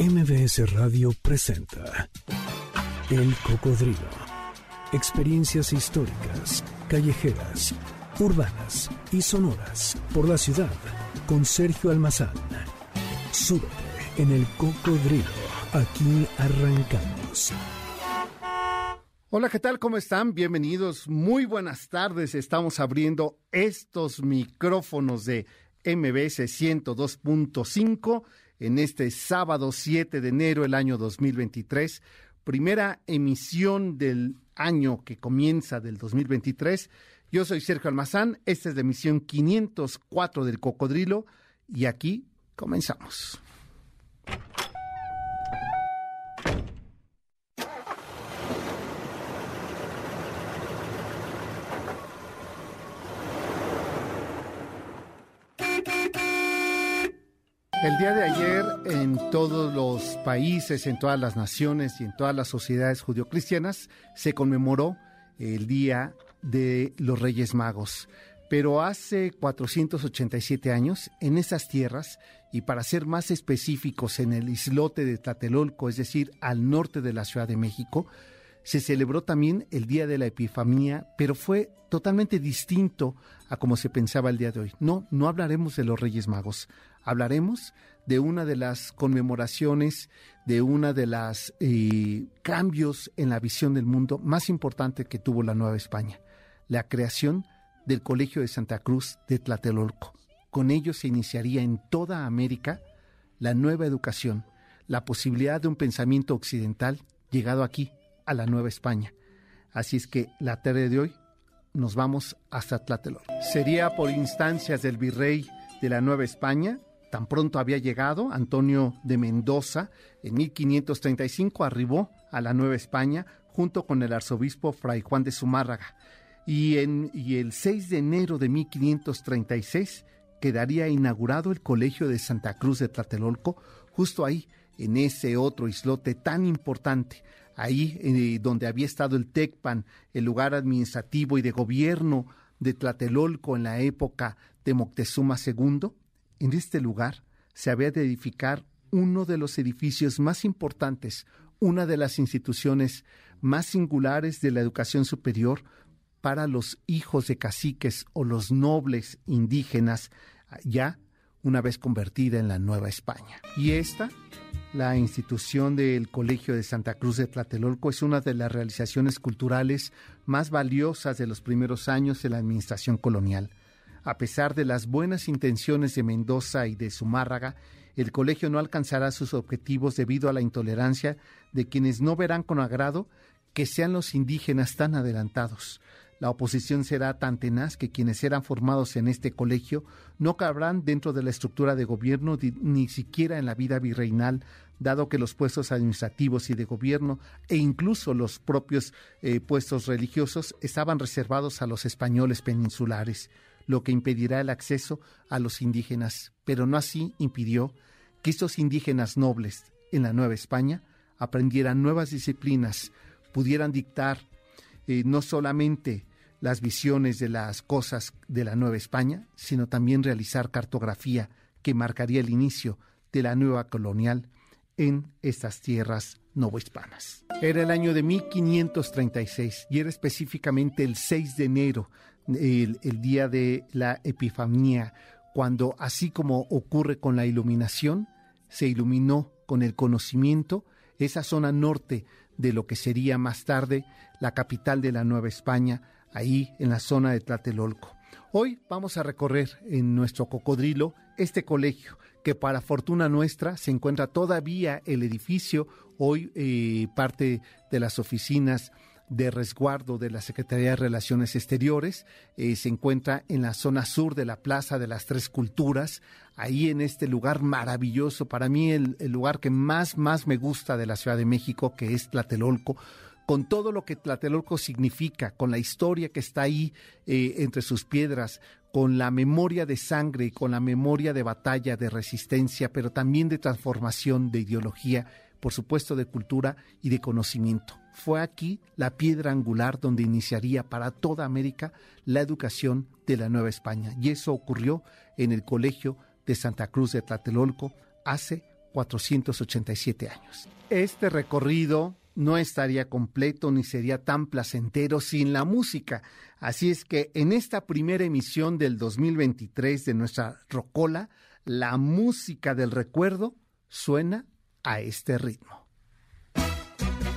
MBS Radio presenta El Cocodrilo. Experiencias históricas, callejeras, urbanas y sonoras por la ciudad con Sergio Almazán. Súbete en El Cocodrilo. Aquí arrancamos. Hola, ¿qué tal? ¿Cómo están? Bienvenidos. Muy buenas tardes. Estamos abriendo estos micrófonos de MBS 102.5 en este sábado 7 de enero del año 2023, primera emisión del año que comienza del 2023. Yo soy Sergio Almazán, esta es la emisión 504 del Cocodrilo y aquí comenzamos. El día de ayer en todos los países, en todas las naciones y en todas las sociedades judio-cristianas se conmemoró el Día de los Reyes Magos. Pero hace 487 años, en esas tierras, y para ser más específicos, en el islote de Tlatelolco, es decir, al norte de la Ciudad de México, se celebró también el Día de la Epifanía, pero fue totalmente distinto a como se pensaba el día de hoy. No, no hablaremos de los Reyes Magos, hablaremos de una de las conmemoraciones, de una de las eh, cambios en la visión del mundo más importante que tuvo la Nueva España, la creación del Colegio de Santa Cruz de Tlatelolco. Con ello se iniciaría en toda América la nueva educación, la posibilidad de un pensamiento occidental llegado aquí, a la Nueva España. Así es que la tarde de hoy nos vamos hasta Tlatelolco. Sería por instancias del virrey de la Nueva España, Tan pronto había llegado, Antonio de Mendoza, en 1535 arribó a la Nueva España junto con el arzobispo Fray Juan de Zumárraga. Y, el 6 de enero de 1536 quedaría inaugurado el Colegio de Santa Cruz de Tlatelolco, justo ahí, en ese otro islote tan importante, ahí eh, donde había estado el TECPAN, el lugar administrativo y de gobierno de Tlatelolco en la época de Moctezuma II, en este lugar se había de edificar uno de los edificios más importantes, una de las instituciones más singulares de la educación superior para los hijos de caciques o los nobles indígenas, ya una vez convertida en la Nueva España. Y esta, la institución del Colegio de Santa Cruz de Tlatelolco, es una de las realizaciones culturales más valiosas de los primeros años de la administración colonial. A pesar de las buenas intenciones de Mendoza y de Zumárraga, el colegio no alcanzará sus objetivos debido a la intolerancia de quienes no verán con agrado que sean los indígenas tan adelantados. La oposición será tan tenaz que quienes eran formados en este colegio no cabrán dentro de la estructura de gobierno ni siquiera en la vida virreinal, dado que los puestos administrativos y de gobierno e incluso los propios eh, puestos religiosos estaban reservados a los españoles peninsulares lo que impedirá el acceso a los indígenas, pero no así impidió que estos indígenas nobles en la Nueva España aprendieran nuevas disciplinas, pudieran dictar eh, no solamente las visiones de las cosas de la Nueva España, sino también realizar cartografía que marcaría el inicio de la nueva colonial en estas tierras novohispanas. Era el año de 1536 y era específicamente el 6 de enero el, día de la Epifanía, cuando así como ocurre con la iluminación, se iluminó con el conocimiento esa zona norte de lo que sería más tarde la capital de la Nueva España, ahí en la zona de Tlatelolco. Hoy vamos a recorrer en nuestro cocodrilo este colegio, que para fortuna nuestra se encuentra todavía el edificio, hoy eh, parte de las oficinas de resguardo de la Secretaría de Relaciones Exteriores. Eh, se encuentra en la zona sur de la Plaza de las Tres Culturas, ahí en este lugar maravilloso, para mí el, lugar que más, más me gusta de la Ciudad de México, que es Tlatelolco con todo lo que Tlatelolco significa, con la historia que está ahí eh, entre sus piedras, con la memoria de sangre, con la memoria de batalla, de resistencia, pero también de transformación, de ideología, por supuesto de cultura y de conocimiento. Fue aquí la piedra angular donde iniciaría para toda América la educación de la Nueva España. Y eso ocurrió en el Colegio de Santa Cruz de Tlatelolco hace 487 años. Este recorrido no estaría completo ni sería tan placentero sin la música. Así es que en esta primera emisión del 2023 de nuestra Rocola, la música del recuerdo suena a este ritmo.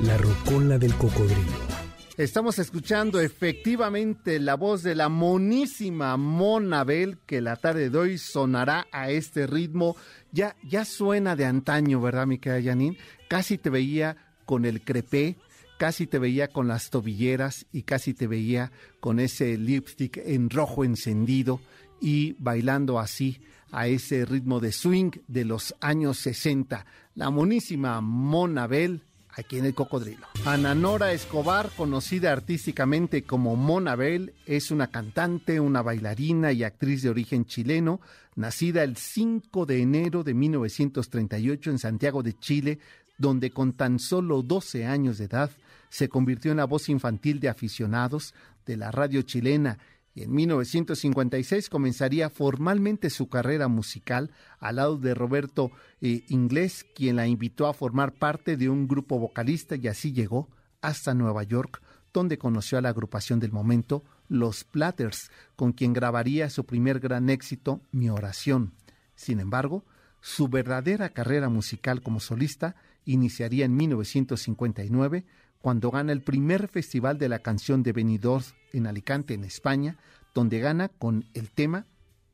La Rocola del Cocodrilo. Estamos escuchando efectivamente la voz de la monísima Monabel que la tarde de hoy sonará a este ritmo. Ya, ya suena de antaño, ¿verdad, mi querida Janine? Casi te veía con el crepé, casi te veía con las tobilleras y casi te veía con ese lipstick en rojo encendido y bailando así a ese ritmo de swing de los años 60. La monísima Monabel aquí en el Cocodrilo. Ana Nora Escobar, conocida artísticamente como Monabel, es una cantante, una bailarina y actriz de origen chileno, nacida el 5 de enero de 1938 en Santiago de Chile, donde con tan solo 12 años de edad se convirtió en la voz infantil de aficionados de la radio chilena y en 1956 comenzaría formalmente su carrera musical al lado de Roberto eh, Inglés, quien la invitó a formar parte de un grupo vocalista y así llegó hasta Nueva York, donde conoció a la agrupación del momento, Los Platters, con quien grabaría su primer gran éxito, Mi Oración. Sin embargo, su verdadera carrera musical como solista iniciaría en 1959 cuando gana el primer Festival de la Canción de Benidorm en Alicante, en España, donde gana con el tema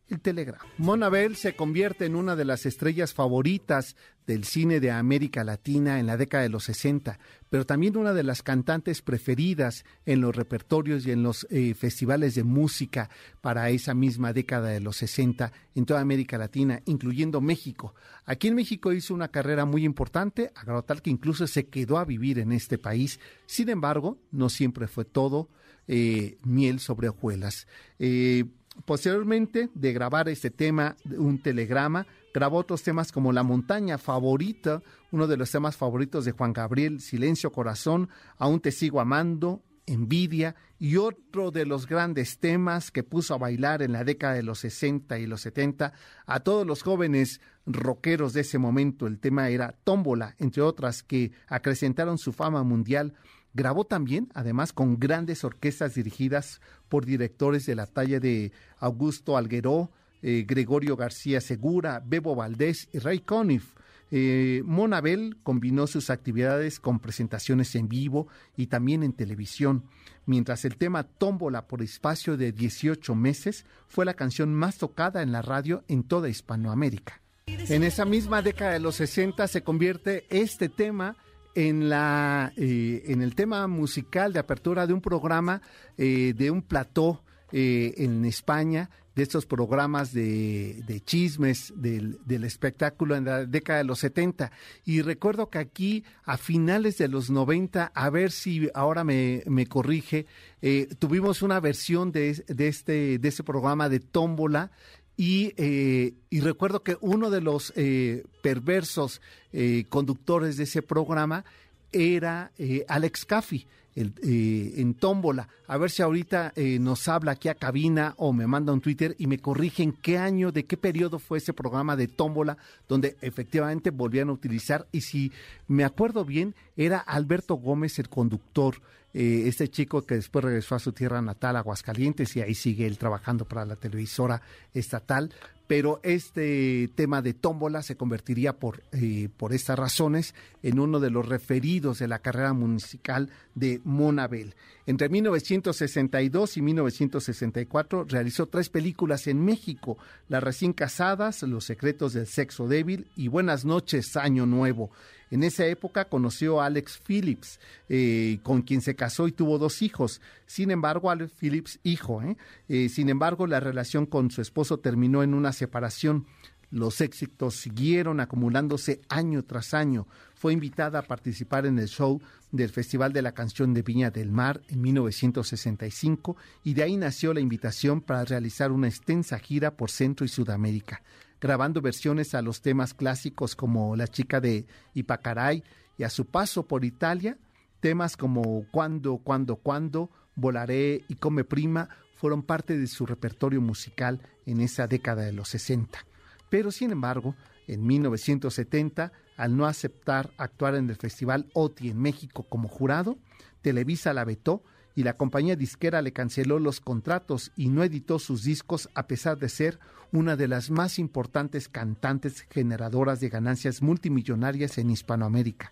El Telegrama. Monabel se convierte en una de las estrellas favoritas del cine de América Latina en la década de los 60, pero también una de las cantantes preferidas en los repertorios y en los eh, festivales de música para esa misma década de los 60 en toda América Latina, incluyendo México. Aquí en México hizo una carrera muy importante, a tal que incluso se quedó a vivir en este país. Sin embargo, no siempre fue todo eh, miel sobre hojuelas. Eh, posteriormente de grabar este tema, un telegrama, grabó otros temas como La montaña favorita, uno de los temas favoritos de Juan Gabriel, Silencio Corazón, Aún te sigo amando, Envidia y otro de los grandes temas que puso a bailar en la década de los 60 y los 70 a todos los jóvenes rockeros de ese momento. El tema era Tómbola, entre otras, que acrecentaron su fama mundial. Grabó también, además, con grandes orquestas dirigidas por directores de la talla de Augusto Algueró, eh, Gregorio García Segura, Bebo Valdés y Ray Conniff. Eh, Monabel combinó sus actividades con presentaciones en vivo y también en televisión, mientras el tema Tómbola por espacio de 18 meses fue la canción más tocada en la radio en toda Hispanoamérica. En esa misma década de los 60 se convierte este tema en, la, eh, en el tema musical de apertura de un programa eh, de un plató en España de estos programas de, de chismes del, del, espectáculo en la década de los 70. Y recuerdo que aquí, a finales de los 90, a ver si ahora me, me corrige, eh, tuvimos una versión de, de, este, de este programa de Tómbola. Y, eh, y, recuerdo que uno de los eh, perversos eh, conductores de ese programa era eh, Alex Caffey eh, en tómbola. A ver si ahorita eh, nos habla aquí a cabina o me manda un Twitter y me corrigen qué año, de qué periodo fue ese programa de tómbola donde efectivamente volvían a utilizar. Y si me acuerdo bien, era Alberto Gómez el conductor. Eh, este chico que después regresó a su tierra natal, Aguascalientes, y ahí sigue él trabajando para la televisora estatal pero este tema de tómbola se convertiría por, eh, por estas razones en uno de los referidos de la carrera musical de Monabel. Entre 1962 y 1964 realizó tres películas en México, Las recién casadas, Los secretos del sexo débil y Buenas noches, Año Nuevo. En esa época conoció a Alex Phillips, eh, con quien se casó y tuvo dos hijos. Sin embargo, Alex Phillips, hijo, ¿eh? Eh, sin embargo, la relación con su esposo terminó en una separación. Los éxitos siguieron acumulándose año tras año. Fue invitada a participar en el show del Festival de la Canción de Viña del Mar en 1965 y de ahí nació la invitación para realizar una extensa gira por Centro y Sudamérica grabando versiones a los temas clásicos como La chica de Ipacaray y a su paso por Italia, temas como Cuando, Cuando, Cuando, Volaré y Come Prima fueron parte de su repertorio musical en esa década de los 60. Pero sin embargo, En 1970, al no aceptar actuar en el Festival OTI en México como jurado, Televisa la vetó y la compañía disquera le canceló los contratos y no editó sus discos a pesar de ser una de las más importantes cantantes generadoras de ganancias multimillonarias en Hispanoamérica.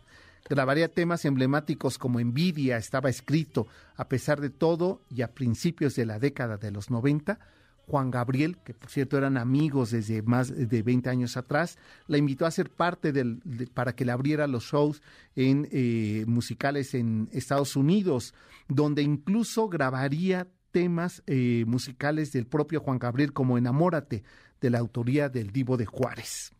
Grabaría temas emblemáticos como Envidia estaba escrito, a pesar de todo, y a principios de la década de los 90, Juan Gabriel, que por cierto eran amigos desde más de 20 años atrás, la invitó a ser parte del, para que le abriera los shows en eh, musicales en Estados Unidos, donde incluso grabaría temas eh, musicales del propio Juan Gabriel como Enamórate, de la autoría del Divo de Juárez.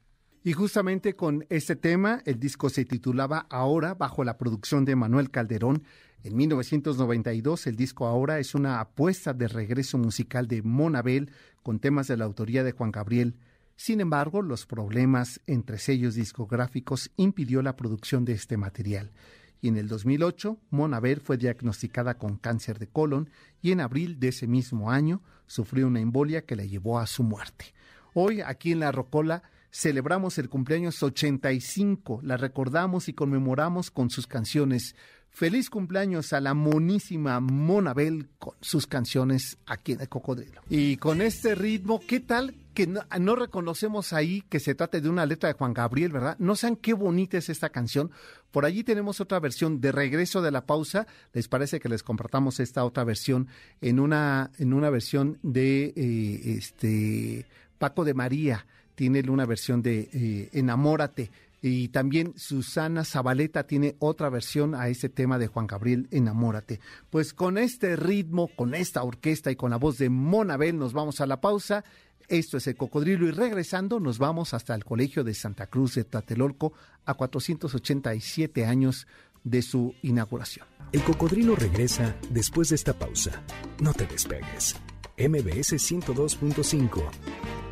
Y justamente con este tema, el disco se titulaba Ahora, bajo la producción de Manuel Calderón, en 1992, el disco Ahora es una apuesta de regreso musical de Monabel con temas de la autoría de Juan Gabriel. Sin embargo, los problemas entre sellos discográficos impidió la producción de este material. Y en el 2008, Monabel fue diagnosticada con cáncer de colon y en abril de ese mismo año sufrió una embolia que la llevó a su muerte. Hoy, aquí en La Rocola, celebramos el cumpleaños 85, la recordamos y conmemoramos con sus canciones Feliz cumpleaños a la monísima Monabel con sus canciones aquí en el Cocodrilo. Y con este ritmo, ¿qué tal que no, reconocemos ahí que se trate de una letra de Juan Gabriel, ¿verdad? No saben qué bonita es esta canción. Por allí tenemos otra versión de Regreso de la Pausa. ¿Les parece que les compartamos esta otra versión en una, en una versión de eh, este Paco de María? Tiene una versión de eh, Enamórate y también Susana Zabaleta tiene otra versión a ese tema de Juan Gabriel, Enamórate. Pues con este ritmo, con esta orquesta y con la voz de Monabel nos vamos a la pausa. Esto es el Cocodrilo y regresando nos vamos hasta el Colegio de Santa Cruz de Tlatelolco a 487 años de su inauguración. El Cocodrilo regresa después de esta pausa. No te despegues. MBS 102.5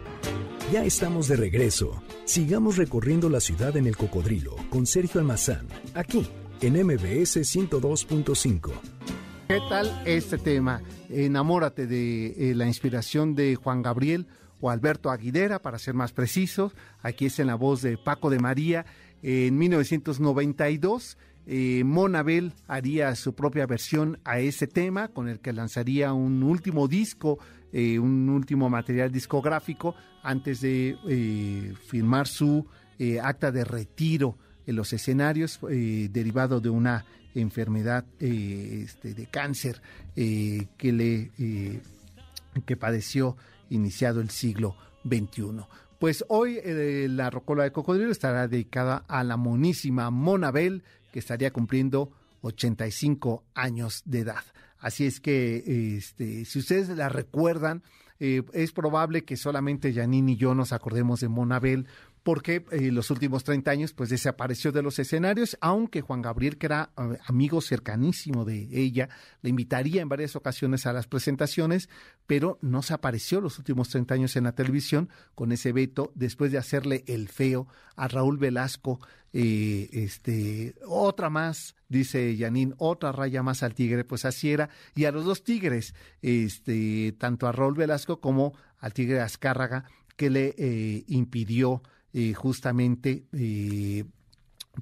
ya estamos de regreso. Sigamos recorriendo la ciudad en el cocodrilo con Sergio Almazán, aquí en MBS 102.5. ¿Qué tal este tema? Enamórate de eh, la inspiración de Juan Gabriel o Alberto Aguilera, para ser más precisos. Aquí es en la voz de Paco de María. En 1992, eh, Monabel haría su propia versión a ese tema, con el que lanzaría un último disco eh, un último material discográfico antes de eh, firmar su eh, acta de retiro en los escenarios derivado de una enfermedad este, de cáncer que le que padeció iniciado el siglo XXI. Pues hoy la Rocola de Cocodrilo estará dedicada a la monísima Monabel, que estaría cumpliendo 85 años de edad. Así es que este, si ustedes la recuerdan, eh, es probable que solamente Janine y yo nos acordemos de Monabel porque en eh, los últimos 30 años pues desapareció de los escenarios, aunque Juan Gabriel, que era eh, amigo cercanísimo de ella, le invitaría en varias ocasiones a las presentaciones, pero no se apareció los últimos 30 años en la televisión con ese veto después de hacerle el feo a Raúl Velasco, eh, este, otra más, dice Yanin, otra raya más al tigre, pues así era, y a los dos tigres, este, tanto a Raúl Velasco como al tigre Azcárraga, que le impidió eh, justamente eh,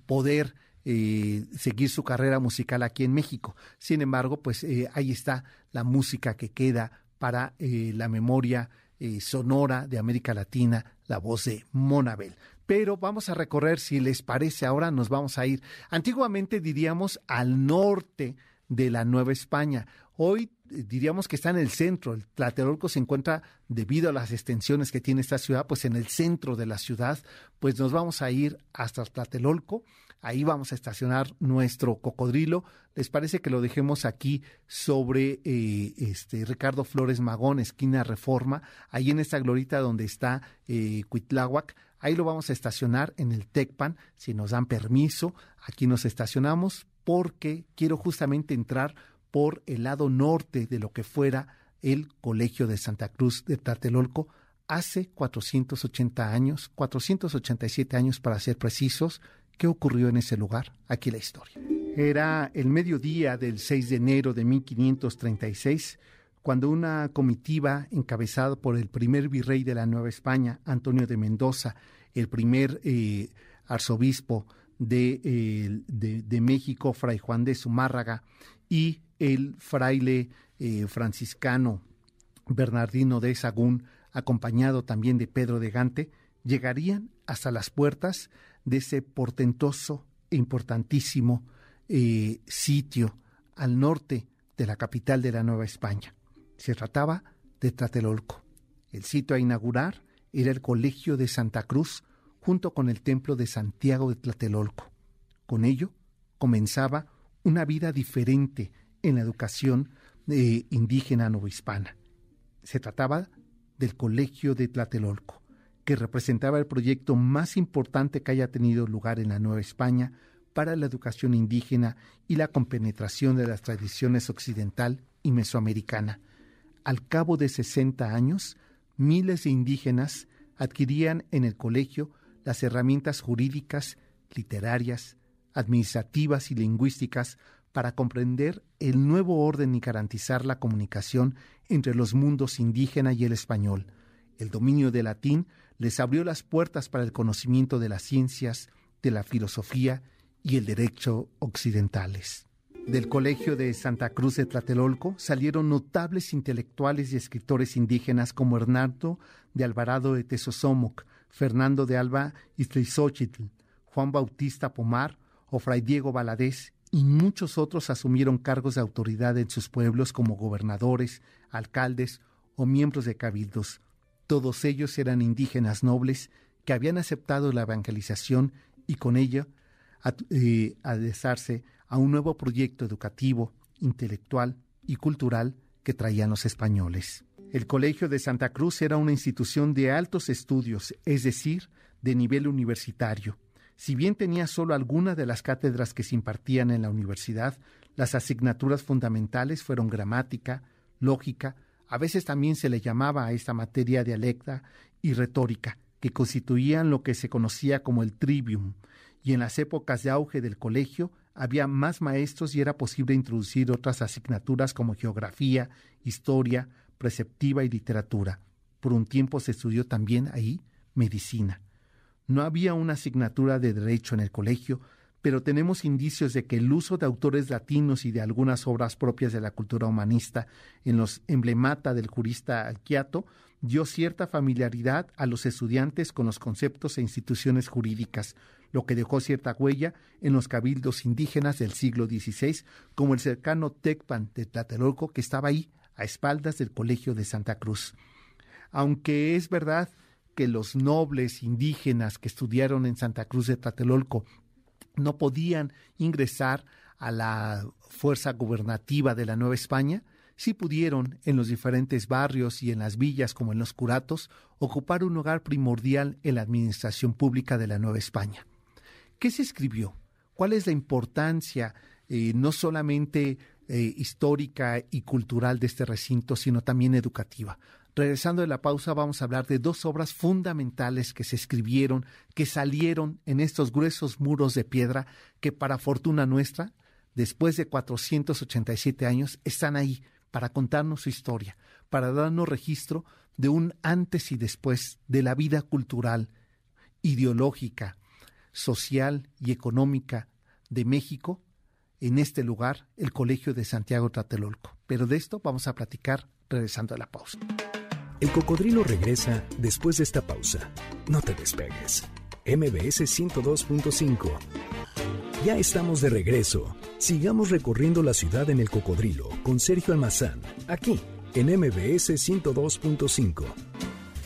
poder eh, seguir su carrera musical aquí en México. Sin embargo, pues ahí está la música que queda para la memoria sonora de América Latina, la voz de Monabel. Pero vamos a recorrer, si les parece, ahora nos vamos a ir. Antiguamente diríamos al norte de la Nueva España. Hoy diríamos que está en el centro. El Tlatelolco se encuentra, debido a las extensiones que tiene esta ciudad, pues en el centro de la ciudad. Pues nos vamos a ir hasta Tlatelolco. Ahí vamos a estacionar nuestro cocodrilo. ¿Les parece que lo dejemos aquí sobre eh, este Ricardo Flores Magón, esquina Reforma? Ahí en esta glorita donde está eh, Cuitláhuac. Ahí lo vamos a estacionar en el TECPAN, si nos dan permiso. Aquí nos estacionamos porque quiero justamente entrar por el lado norte de lo que fuera el Colegio de Santa Cruz de Tlatelolco hace 480 años, 487 años para ser precisos. ¿Qué ocurrió en ese lugar? Aquí la historia. Era el mediodía del 6 de enero de 1536 cuando una comitiva encabezada por el primer virrey de la Nueva España, Antonio de Mendoza, el primer eh, arzobispo de, de, México, Fray Juan de Zumárraga, y el fraile eh, franciscano Bernardino de Sagún, acompañado también de Pedro de Gante, llegarían hasta las puertas de ese portentoso e importantísimo eh, sitio al norte de la capital de la Nueva España. Se trataba de Tlatelolco. El sitio a inaugurar era el Colegio de Santa Cruz junto con el Templo de Santiago de Tlatelolco. Con ello comenzaba una vida diferente en la educación eh, indígena novohispana. Se trataba del Colegio de Tlatelolco, que representaba el proyecto más importante que haya tenido lugar en la Nueva España para la educación indígena y la compenetración de las tradiciones occidental y mesoamericana. Al cabo de 60 años, miles de indígenas adquirían en el colegio las herramientas jurídicas, literarias, administrativas y lingüísticas para comprender el nuevo orden y garantizar la comunicación entre los mundos indígena y el español. El dominio del latín les abrió las puertas para el conocimiento de las ciencias, de la filosofía y el derecho occidentales. Del Colegio de Santa Cruz de Tlatelolco salieron notables intelectuales y escritores indígenas como Hernando de Alvarado de Tezosomoc, Fernando de Alba Iztlizochitl, Juan Bautista Pomar Fray Diego Valadez y muchos otros asumieron cargos de autoridad en sus pueblos como gobernadores, alcaldes o miembros de cabildos. Todos ellos eran indígenas nobles que habían aceptado la evangelización y con ello eh, adresarse a un nuevo proyecto educativo, intelectual y cultural que traían los españoles. El Colegio de Santa Cruz era una institución de altos estudios, es decir, de nivel universitario. Si bien tenía solo algunas de las cátedras que se impartían en la universidad, las asignaturas fundamentales fueron gramática, lógica, a veces también se le llamaba a esta materia dialecta y retórica, que constituían lo que se conocía como el trivium, y en las épocas de auge del colegio había más maestros y era posible introducir otras asignaturas como geografía, historia, preceptiva y literatura. Por un tiempo se estudió también ahí medicina. No había una asignatura de derecho en el colegio, pero tenemos indicios de que el uso de autores latinos y de algunas obras propias de la cultura humanista en los emblemata del jurista Alquiato dio cierta familiaridad a los estudiantes con los conceptos e instituciones jurídicas, lo que dejó cierta huella en los cabildos indígenas del siglo XVI, como el cercano Tecpan de Tlatelolco, que estaba ahí, a espaldas del Colegio de Santa Cruz. Aunque es verdad que los nobles indígenas que estudiaron en Santa Cruz de Tlatelolco no podían ingresar a la fuerza gubernativa de la Nueva España, sí pudieron en los diferentes barrios y en las villas como en los curatos ocupar un lugar primordial en la administración pública de la Nueva España. ¿Qué se escribió? ¿Cuál es la importancia eh, no solamente eh, histórica y cultural de este recinto, sino también educativa? Regresando de la pausa, vamos a hablar de dos obras fundamentales que se escribieron, que salieron en estos gruesos muros de piedra, que para fortuna nuestra, después de 487 años, están ahí para contarnos su historia, para darnos registro de un antes y después de la vida cultural, ideológica, social y económica de México, en este lugar, el Colegio de Santiago Tlatelolco. Pero de esto vamos a platicar regresando a la pausa. El cocodrilo regresa después de esta pausa. No te despegues. MBS 102.5. Ya estamos de regreso. Sigamos recorriendo la ciudad en el cocodrilo con Sergio Almazán, aquí en MBS 102.5.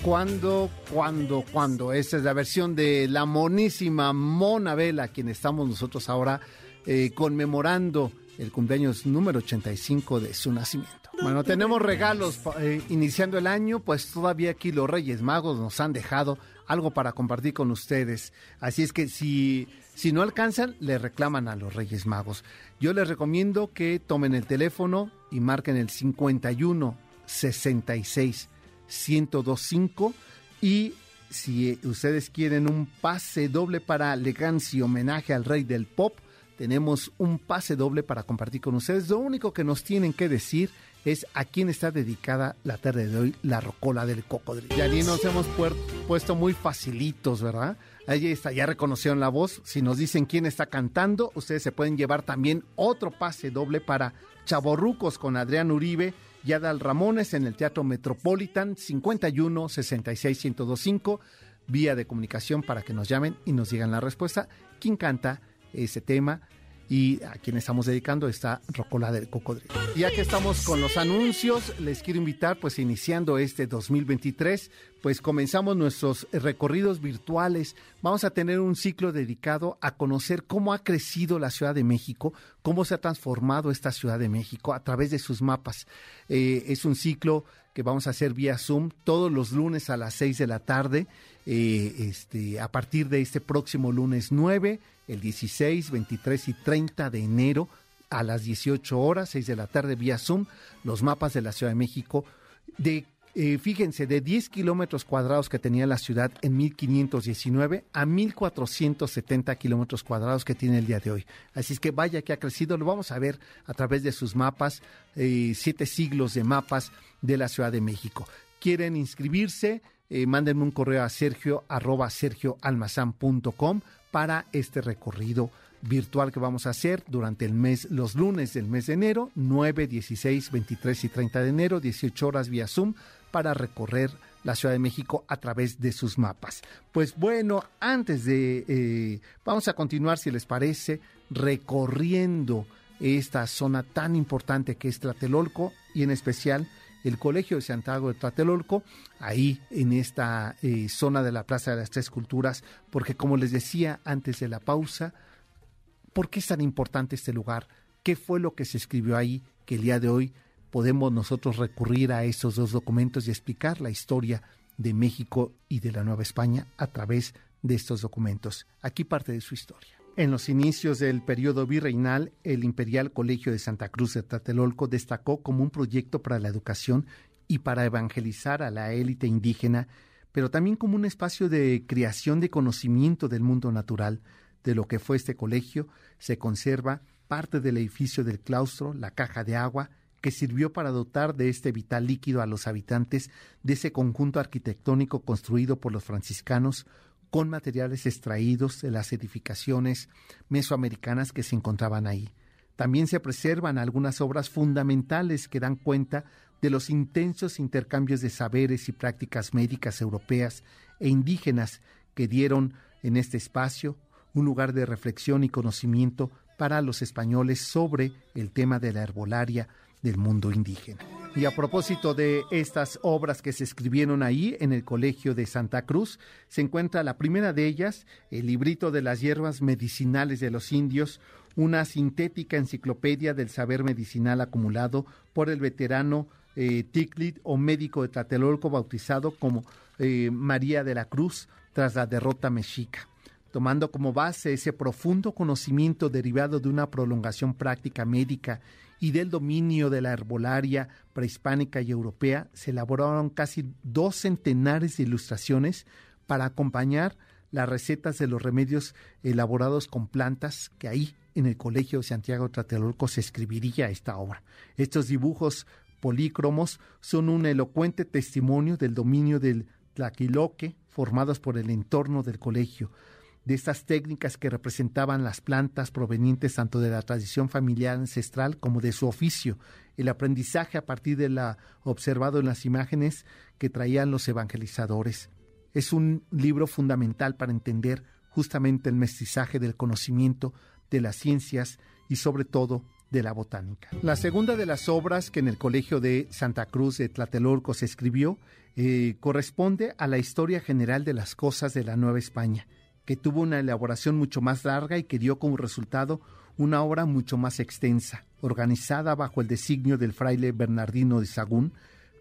¿Cuándo, cuándo, cuándo? Esta es la versión de la monísima Mona Vela, quien estamos nosotros ahora eh, conmemorando el cumpleaños número 85 de su nacimiento. Bueno, tenemos regalos eh, iniciando el año, pues todavía aquí los Reyes Magos nos han dejado algo para compartir con ustedes. Así es que si, si no alcanzan, le reclaman a los Reyes Magos. Yo les recomiendo que tomen el teléfono y marquen el 51 66 1025 y si ustedes quieren un pase doble para Legancia homenaje al rey del pop, tenemos un pase doble para compartir con ustedes. Lo único que nos tienen que decir es a quién está dedicada la tarde de hoy la rocola del cocodrilo. Ya ni nos hemos puesto muy facilitos, ¿verdad? Ahí está, ya reconocieron la voz. Si nos dicen quién está cantando, ustedes se pueden llevar también otro pase doble para Chaborrucos con Adrián Uribe y Adal Ramones en el Teatro Metropolitan 51 66 1025 vía de comunicación para que nos llamen y nos digan la respuesta. ¿Quién canta ese tema? y a quien estamos dedicando esta Rocola del Cocodrilo. Ya que estamos con los anuncios, les quiero invitar, pues iniciando este 2023, pues comenzamos nuestros recorridos virtuales. Vamos a tener un ciclo dedicado a conocer cómo ha crecido la Ciudad de México, cómo se ha transformado esta Ciudad de México a través de sus mapas. Eh, es un ciclo que vamos a hacer vía Zoom todos los lunes a las 6 de la tarde, eh, este, a partir de este próximo lunes 9 el 16, 23 y 30 de enero a las 18 horas, 6 de la tarde vía Zoom, los mapas de la Ciudad de México. De, eh, fíjense, de 10 kilómetros cuadrados que tenía la ciudad en 1519 a 1470 kilómetros cuadrados que tiene el día de hoy. Así es que vaya que ha crecido, lo vamos a ver a través de sus mapas, eh, siete siglos de mapas de la Ciudad de México. ¿Quieren inscribirse? Eh, mándenme un correo a sergio arroba sergioalmazán.com para este recorrido virtual que vamos a hacer durante el mes, los lunes del mes de enero, 9, 16, 23 y 30 de enero, 18 horas vía Zoom, para recorrer la Ciudad de México a través de sus mapas. Pues bueno, antes de, eh, vamos a continuar, si les parece, recorriendo esta zona tan importante que es Tlatelolco y en especial el Colegio de Santiago de Tlatelolco, ahí en esta eh, zona de la Plaza de las Tres Culturas, porque como les decía antes de la pausa, ¿por qué es tan importante este lugar? ¿Qué fue lo que se escribió ahí que el día de hoy podemos nosotros recurrir a estos dos documentos y explicar la historia de México y de la Nueva España a través de estos documentos? Aquí parte de su historia. En los inicios del periodo virreinal, el Imperial Colegio de Santa Cruz de Tlatelolco destacó como un proyecto para la educación y para evangelizar a la élite indígena, pero también como un espacio de creación de conocimiento del mundo natural. De lo que fue este colegio se conserva parte del edificio del claustro, la caja de agua, que sirvió para dotar de este vital líquido a los habitantes de ese conjunto arquitectónico construido por los franciscanos con materiales extraídos de las edificaciones mesoamericanas que se encontraban ahí. También se preservan algunas obras fundamentales que dan cuenta de los intensos intercambios de saberes y prácticas médicas europeas e indígenas que dieron en este espacio un lugar de reflexión y conocimiento para los españoles sobre el tema de la herbolaria del mundo indígena. Y a propósito de estas obras que se escribieron ahí en el Colegio de Santa Cruz, se encuentra la primera de ellas, el librito de las hierbas medicinales de los indios, una sintética enciclopedia del saber medicinal acumulado por el veterano eh, Ticlit o médico de Tlatelolco bautizado como eh, María de la Cruz tras la derrota mexica tomando como base ese profundo conocimiento derivado de una prolongación práctica médica y del dominio de la herbolaria prehispánica y europea, se elaboraron casi dos centenares de ilustraciones para acompañar las recetas de los remedios elaborados con plantas que ahí en el Colegio de Santiago Tlatelolco se escribiría esta obra. Estos dibujos polícromos son un elocuente testimonio del dominio del tlaquiloque formados por el entorno del colegio, de estas técnicas que representaban las plantas provenientes tanto de la tradición familiar ancestral como de su oficio, el aprendizaje a partir de la observado en las imágenes que traían los evangelizadores. Es un libro fundamental para entender justamente el mestizaje del conocimiento, de las ciencias y sobre todo de la botánica. La segunda de las obras que en el Colegio de Santa Cruz de Tlatelolco se escribió eh, corresponde a la historia general de las cosas de la Nueva España que tuvo una elaboración mucho más larga y que dio como resultado una obra mucho más extensa, organizada bajo el designio del fraile Bernardino de Sagún,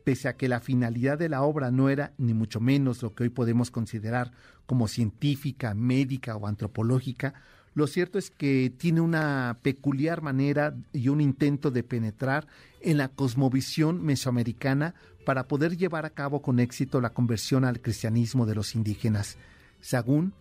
pese a que la finalidad de la obra no era ni mucho menos lo que hoy podemos considerar como científica, médica o antropológica, lo cierto es que tiene una peculiar manera y un intento de penetrar en la cosmovisión mesoamericana para poder llevar a cabo con éxito la conversión al cristianismo de los indígenas. Sagún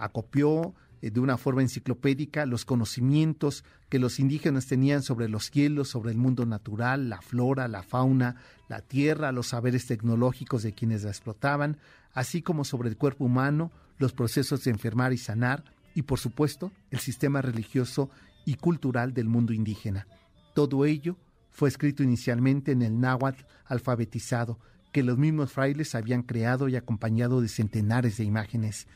acopió eh, de una forma enciclopédica los conocimientos que los indígenas tenían sobre los cielos, sobre el mundo natural, la flora, la fauna, la tierra, los saberes tecnológicos de quienes la explotaban, así como sobre el cuerpo humano, los procesos de enfermar y sanar, y por supuesto el sistema religioso y cultural del mundo indígena. Todo ello fue escrito inicialmente en el náhuatl alfabetizado, que los mismos frailes habían creado y acompañado de centenares de imágenes,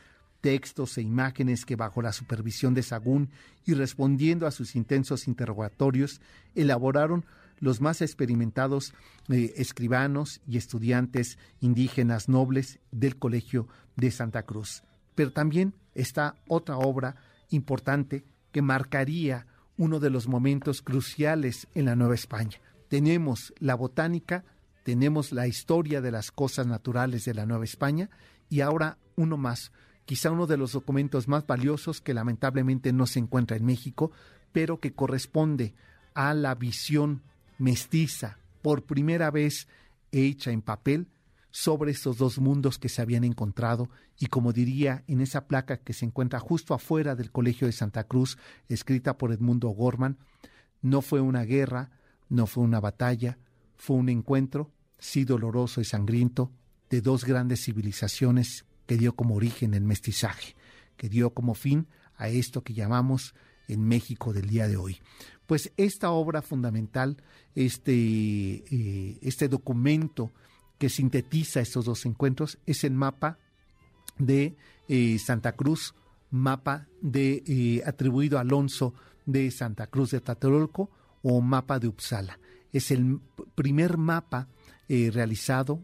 textos e imágenes que bajo la supervisión de Sagún y respondiendo a sus intensos interrogatorios, elaboraron los más experimentados eh, escribanos y estudiantes indígenas nobles del Colegio de Santa Cruz. Pero también está otra obra importante que marcaría uno de los momentos cruciales en la Nueva España. Tenemos la botánica, tenemos la historia de las cosas naturales de la Nueva España y ahora uno más, quizá uno de los documentos más valiosos que lamentablemente no se encuentra en México, pero que corresponde a la visión mestiza, por primera vez hecha en papel, sobre estos dos mundos que se habían encontrado y como diría en esa placa que se encuentra justo afuera del Colegio de Santa Cruz, escrita por Edmundo Gorman, no fue una guerra, no fue una batalla, fue un encuentro, sí doloroso y sangriento, de dos grandes civilizaciones que dio como origen el mestizaje, que dio como fin a esto que llamamos en México del día de hoy. Pues esta obra fundamental, este, eh, este documento que sintetiza estos dos encuentros es el mapa de eh, Santa Cruz, mapa de eh, atribuido a Alonso de Santa Cruz de Tlatelolco o mapa de Uppsala. Es el primer mapa realizado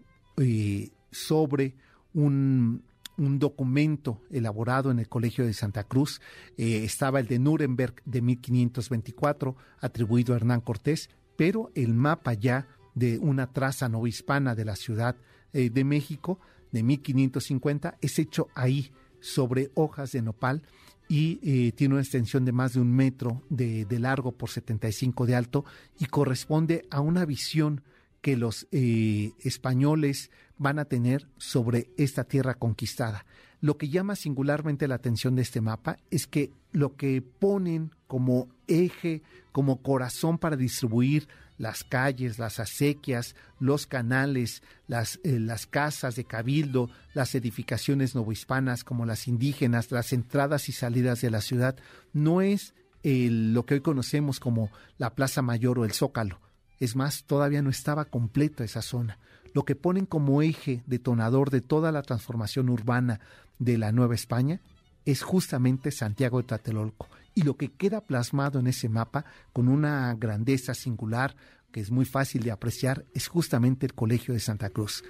sobre un, un, documento elaborado en el Colegio de Santa Cruz. estaba el de Nuremberg de 1524, atribuido a Hernán Cortés, pero el mapa ya de una traza novohispana de la Ciudad eh, de México de 1550 es hecho ahí sobre hojas de nopal y eh, tiene una extensión de más de un metro de, largo por 75 de alto y corresponde a una visión que los eh, españoles van a tener sobre esta tierra conquistada. Lo que llama singularmente la atención de este mapa es que lo que ponen como eje, como corazón para distribuir las calles, las acequias, los canales, las, eh, las casas de cabildo, las edificaciones novohispanas como las indígenas, las entradas y salidas de la ciudad, no es lo que hoy conocemos como la Plaza Mayor o el Zócalo. Es más, todavía no estaba completa esa zona. Lo que ponen como eje detonador de toda la transformación urbana de la Nueva España es justamente Santiago de Tlatelolco y lo que queda plasmado en ese mapa con una grandeza singular que es muy fácil de apreciar es justamente el Colegio de Santa Cruz.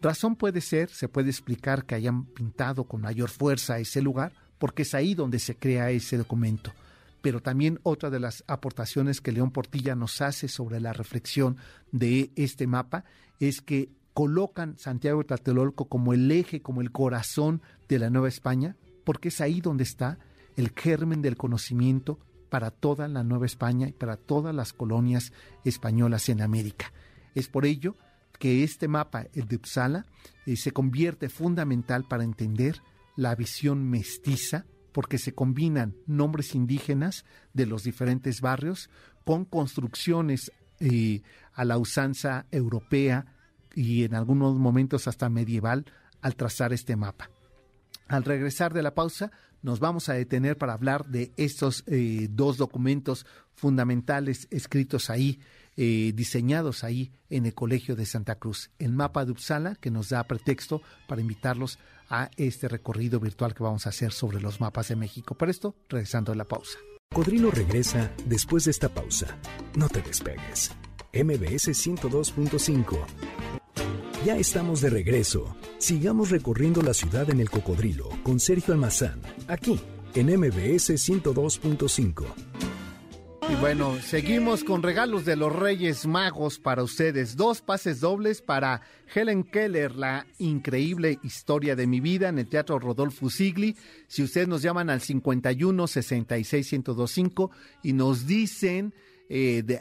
Razón puede ser, se puede explicar que hayan pintado con mayor fuerza ese lugar, porque es ahí donde se crea ese documento. Pero también otra de las aportaciones que León Portilla nos hace sobre la reflexión de este mapa es que colocan Santiago de Tlatelolco como el eje, como el corazón de la Nueva España, porque es ahí donde está el germen del conocimiento para toda la Nueva España y para todas las colonias españolas en América. Es por ello que este mapa, el de Uppsala, eh, se convierte fundamental para entender la visión mestiza, porque se combinan nombres indígenas de los diferentes barrios con construcciones eh, a la usanza europea y en algunos momentos hasta medieval al trazar este mapa. Al regresar de la pausa, nos vamos a detener para hablar de estos eh, dos documentos fundamentales escritos ahí, eh, diseñados ahí en el Colegio de Santa Cruz. El mapa de Uppsala, que nos da pretexto para invitarlos a este recorrido virtual que vamos a hacer sobre los mapas de México. Para esto, regresando a la pausa. Codrilo regresa después de esta pausa. No te despegues. MBS 102.5 ya estamos de regreso. Sigamos recorriendo la ciudad en el cocodrilo con Sergio Almazán, aquí en MBS 102.5. Y bueno, seguimos con regalos de los Reyes Magos para ustedes. Dos pases dobles para Helen Keller, la increíble historia de mi vida en el Teatro Rodolfo Sigli. Si ustedes nos llaman al 51 66 1025 y nos dicen eh, de,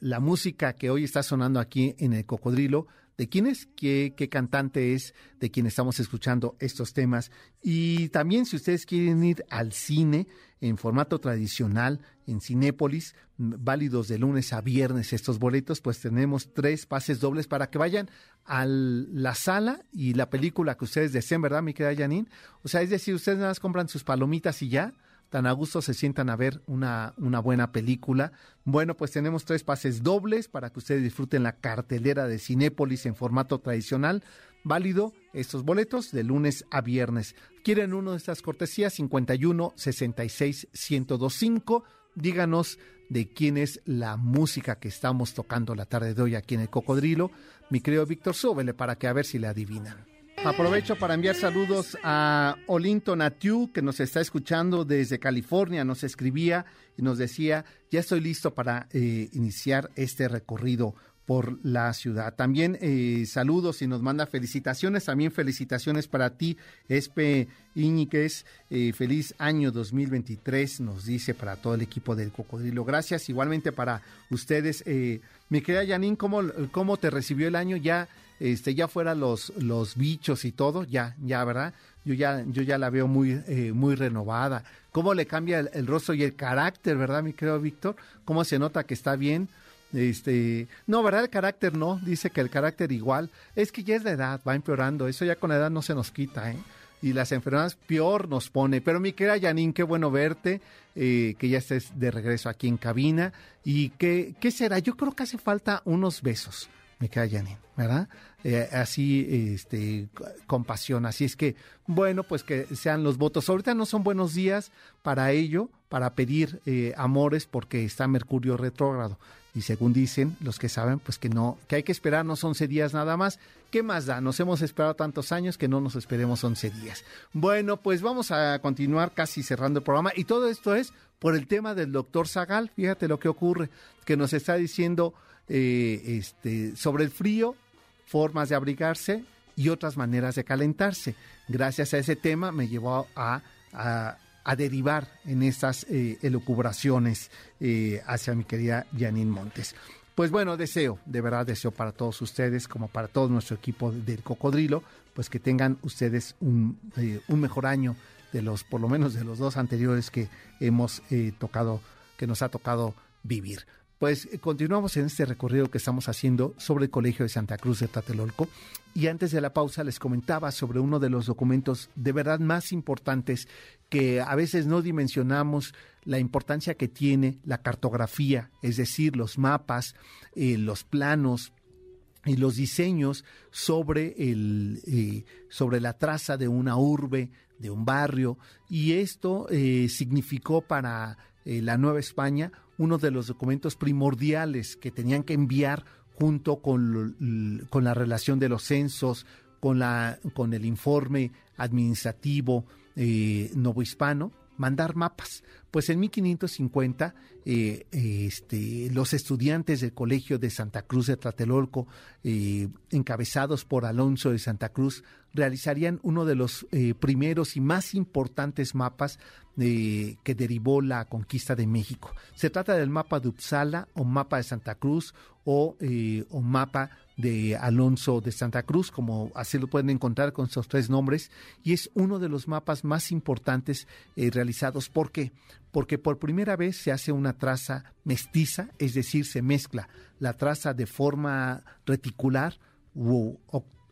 la música que hoy está sonando aquí en el Cocodrilo, de quién es, qué, qué cantante es, de quien estamos escuchando estos temas. Y también si ustedes quieren ir al cine en formato tradicional, en Cinépolis, válidos de lunes a viernes estos boletos, pues tenemos tres pases dobles para que vayan a la sala y la película que ustedes deseen, ¿verdad, mi querida Janine? O sea, es decir, ustedes nada más compran sus palomitas y ya, tan a gusto se sientan a ver una, una buena película. Bueno, pues tenemos tres pases dobles para que ustedes disfruten la cartelera de Cinépolis en formato tradicional. Válido estos boletos de lunes a viernes. ¿Quieren uno de estas cortesías? 51 66 1025. Díganos de quién es la música que estamos tocando la tarde de hoy aquí en el Cocodrilo. Mi querido Víctor, súbele para que a ver si le adivinan. Aprovecho para enviar saludos a Olinto Natiu, que nos está escuchando desde California. Nos escribía y nos decía, ya estoy listo para eh, iniciar este recorrido por la ciudad. También eh, saludos y nos manda felicitaciones, también felicitaciones para ti, Espe Iñiguez, eh, feliz año 2023, nos dice para todo el equipo del Cocodrilo. Gracias, igualmente para ustedes. Eh, mi querida Janine, ¿cómo, ¿cómo te recibió el año? Ya este, ya fuera los, los bichos y todo, ya, ya, ¿verdad? Yo ya, yo ya la veo muy, eh, muy renovada. ¿Cómo le cambia el, rostro y el carácter, verdad, mi querido Víctor? ¿Cómo se nota que está bien? Este, no, ¿verdad? El carácter no, dice que el carácter igual. Es que ya es la edad, va empeorando. Eso ya con la edad no se nos quita, ¿eh? y las enfermedades peor nos pone. Pero mi querida Janine, qué bueno verte, eh, que ya estés de regreso aquí en cabina. ¿Y qué, qué será? Yo creo que hace falta unos besos me cae Janine, ¿verdad? Eh, así, este, con pasión. Así es que, bueno, pues que sean los votos. Ahorita no son buenos días para ello, para pedir eh, amores, porque está Mercurio retrógrado. Y según dicen los que saben, pues que no, que hay que esperarnos 11 días nada más. ¿Qué más da? Nos hemos esperado tantos años que no nos esperemos 11 días. Bueno, pues vamos a continuar casi cerrando el programa. Y todo esto es por el tema del doctor Zagal. Fíjate lo que ocurre, que nos está diciendo eh, este, sobre el frío, formas de abrigarse y otras maneras de calentarse. Gracias a ese tema me llevó a, a, derivar en estas eh, elucubraciones eh, hacia mi querida Janine Montes. Pues bueno, deseo, de verdad deseo para todos ustedes, como para todo nuestro equipo del Cocodrilo, pues que tengan ustedes un, un mejor año de los, por lo menos de los dos anteriores que hemos tocado, que nos ha tocado vivir. Pues eh, continuamos en este recorrido que estamos haciendo sobre el Colegio de Santa Cruz de Tatelolco y antes de la pausa les comentaba sobre uno de los documentos de verdad más importantes que a veces no dimensionamos la importancia que tiene la cartografía, es decir, los mapas, eh, los planos, y los diseños sobre, el, eh, sobre la traza de una urbe, de un barrio, y esto significó para la Nueva España uno de los documentos primordiales que tenían que enviar junto con, con la relación de los censos, con, la, con el informe administrativo eh, novohispano, mandar mapas. Pues en 1550, eh, este, los estudiantes del Colegio de Santa Cruz de Tlatelolco, eh, encabezados por Alonso de Santa Cruz, realizarían uno de los eh, primeros y más importantes mapas que derivó la conquista de México. Se trata del mapa de Uppsala o mapa de Santa Cruz o, o mapa de Alonso de Santa Cruz, como así lo pueden encontrar con esos tres nombres, y es uno de los mapas más importantes eh, realizados. ¿Por qué? Porque por primera vez se hace una traza mestiza, es decir, se mezcla la traza de forma reticular u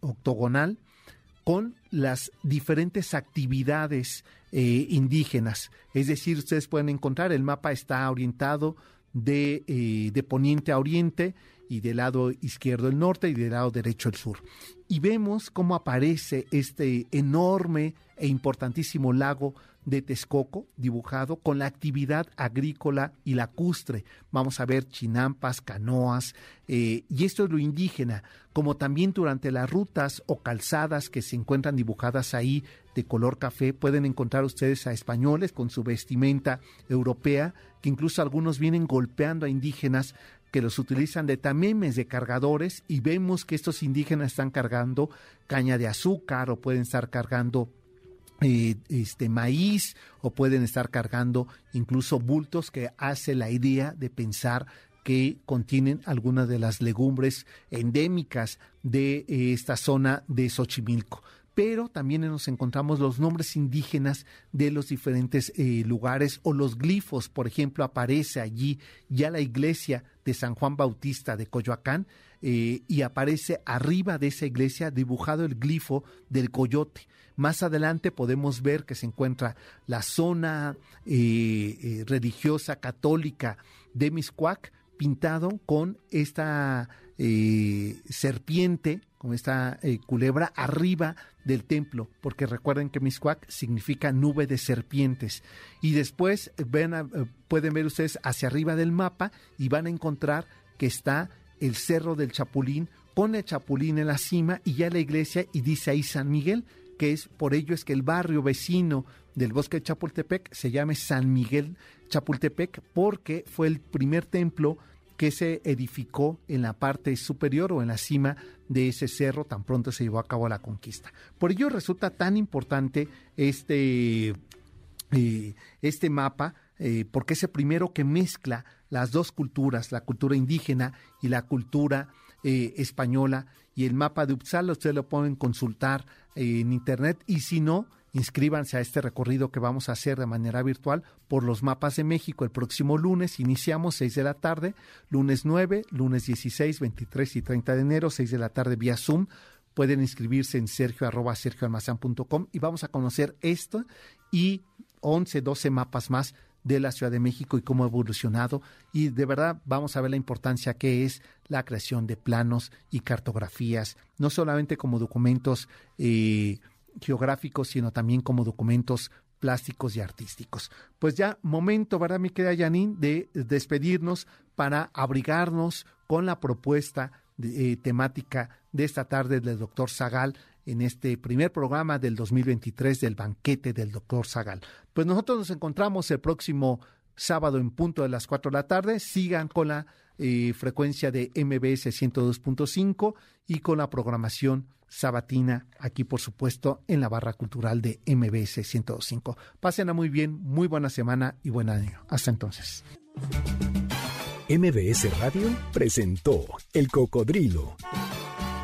octogonal con las diferentes actividades eh, indígenas. Es decir, ustedes pueden encontrar, el mapa está orientado de, eh, de poniente a oriente, y del lado izquierdo el norte y del lado derecho el sur. Y vemos cómo aparece este enorme e importantísimo lago de Texcoco dibujado con la actividad agrícola y lacustre. Vamos a ver chinampas, canoas, eh, y esto es lo indígena, como también durante las rutas o calzadas que se encuentran dibujadas ahí de color café, pueden encontrar ustedes a españoles con su vestimenta europea, incluso algunos vienen golpeando a indígenas que los utilizan de tamemes, de cargadores, y vemos que estos indígenas están cargando caña de azúcar o pueden estar cargando eh, este maíz o pueden estar cargando incluso bultos que hace la idea de pensar que contienen algunas de las legumbres endémicas de eh, esta zona de Xochimilco pero también nos encontramos los nombres indígenas de los diferentes eh, lugares o los glifos, por ejemplo, aparece allí ya la iglesia de San Juan Bautista de Coyoacán eh, y aparece arriba de esa iglesia dibujado el glifo del coyote. Más adelante podemos ver que se encuentra la zona eh, religiosa católica de Miscuac pintado con esta serpiente, con esta culebra arriba del templo, porque recuerden que Miscuac significa nube de serpientes. Y después ven eh, pueden ver ustedes hacia arriba del mapa y van a encontrar que está el Cerro del Chapulín con el Chapulín en la cima y ya la iglesia y dice ahí San Miguel, que es por ello es que el barrio vecino del bosque de Chapultepec se llame San Miguel Chapultepec porque fue el primer templo que se edificó en la parte superior o en la cima de ese cerro tan pronto se llevó a cabo la conquista. Por ello resulta tan importante este, eh, este mapa, eh, porque es el primero que mezcla las dos culturas, la cultura indígena y la cultura eh, española. Y el mapa de Uppsala ustedes lo pueden consultar en internet y si no, Inscríbanse a este recorrido que vamos a hacer de manera virtual por los mapas de México el próximo lunes. Iniciamos 6 de la tarde, lunes 9, lunes 16, 23 y 30 de enero, 6 de la tarde vía Zoom. Pueden inscribirse en sergio arroba sergioalmazán.com y vamos a conocer esto y 11, 12 mapas más de la Ciudad de México y cómo ha evolucionado. Y de verdad vamos a ver la importancia que es la creación de planos y cartografías, no solamente como documentos eh, geográficos, sino también como documentos plásticos y artísticos. Pues ya momento, ¿verdad, mi querida Janine, de despedirnos para abrigarnos con la propuesta eh, temática de esta tarde del doctor Zagal en este primer programa del 2023 del banquete del doctor Zagal. Pues nosotros nos encontramos el próximo sábado en punto de las 4 de la tarde. Sigan con la eh, frecuencia de MBS 102.5 y con la programación sabatina aquí por supuesto en la barra cultural de MBS 102.5. Pásenla muy bien, muy buena semana y buen año. Hasta entonces. MBS Radio presentó El Cocodrilo.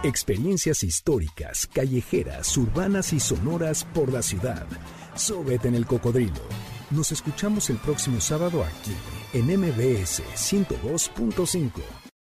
Experiencias históricas, callejeras, urbanas y sonoras por la ciudad. Súbete en el cocodrilo. Nos escuchamos el próximo sábado aquí en MBS 102.5.